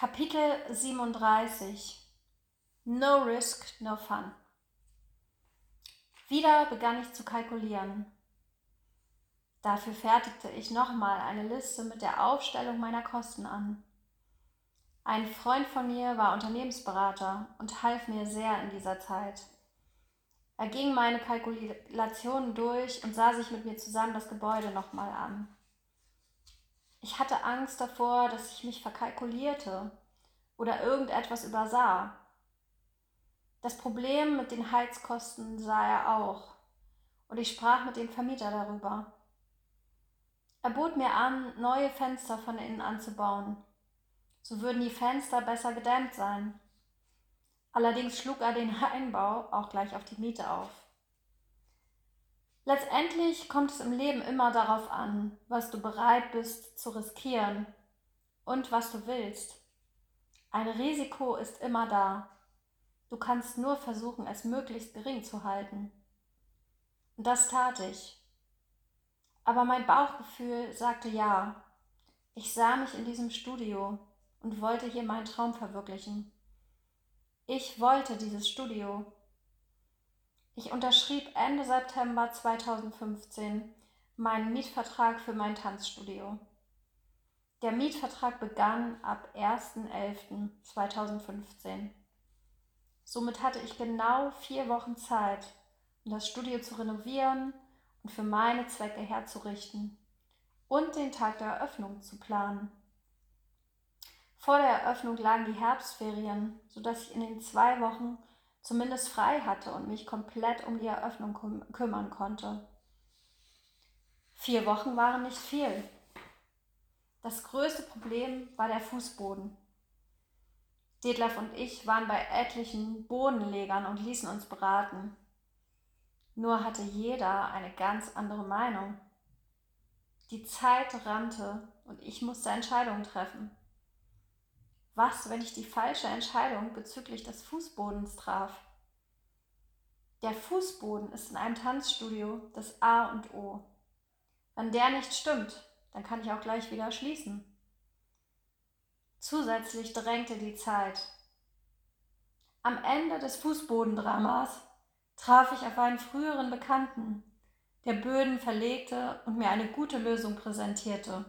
Kapitel 37 No Risk, No Fun. Wieder begann ich zu kalkulieren. Dafür fertigte ich nochmal eine Liste mit der Aufstellung meiner Kosten an. Ein Freund von mir war Unternehmensberater und half mir sehr in dieser Zeit. Er ging meine Kalkulationen durch und sah sich mit mir zusammen das Gebäude nochmal an. Ich hatte Angst davor, dass ich mich verkalkulierte oder irgendetwas übersah. Das Problem mit den Heizkosten sah er auch und ich sprach mit dem Vermieter darüber. Er bot mir an, neue Fenster von innen anzubauen. So würden die Fenster besser gedämmt sein. Allerdings schlug er den Einbau auch gleich auf die Miete auf. Letztendlich kommt es im Leben immer darauf an, was du bereit bist zu riskieren und was du willst. Ein Risiko ist immer da. Du kannst nur versuchen, es möglichst gering zu halten. Und das tat ich. Aber mein Bauchgefühl sagte ja. Ich sah mich in diesem Studio und wollte hier meinen Traum verwirklichen. Ich wollte dieses Studio. Ich unterschrieb Ende September 2015 meinen Mietvertrag für mein Tanzstudio. Der Mietvertrag begann ab 1.11.2015. Somit hatte ich genau vier Wochen Zeit, um das Studio zu renovieren und für meine Zwecke herzurichten und den Tag der Eröffnung zu planen. Vor der Eröffnung lagen die Herbstferien, sodass ich in den zwei Wochen zumindest frei hatte und mich komplett um die Eröffnung küm kümmern konnte. Vier Wochen waren nicht viel. Das größte Problem war der Fußboden. Detlef und ich waren bei etlichen Bodenlegern und ließen uns beraten. Nur hatte jeder eine ganz andere Meinung. Die Zeit rannte und ich musste Entscheidungen treffen. Was, wenn ich die falsche Entscheidung bezüglich des Fußbodens traf? Der Fußboden ist in einem Tanzstudio das A und O. Wenn der nicht stimmt, dann kann ich auch gleich wieder schließen. Zusätzlich drängte die Zeit. Am Ende des Fußbodendramas traf ich auf einen früheren Bekannten, der Böden verlegte und mir eine gute Lösung präsentierte.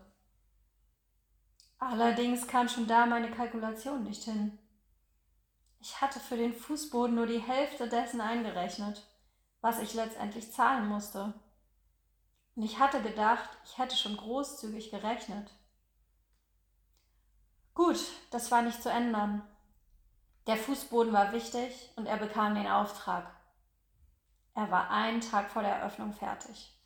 Allerdings kam schon da meine Kalkulation nicht hin. Ich hatte für den Fußboden nur die Hälfte dessen eingerechnet, was ich letztendlich zahlen musste. Und ich hatte gedacht, ich hätte schon großzügig gerechnet. Gut, das war nicht zu ändern. Der Fußboden war wichtig und er bekam den Auftrag. Er war einen Tag vor der Eröffnung fertig.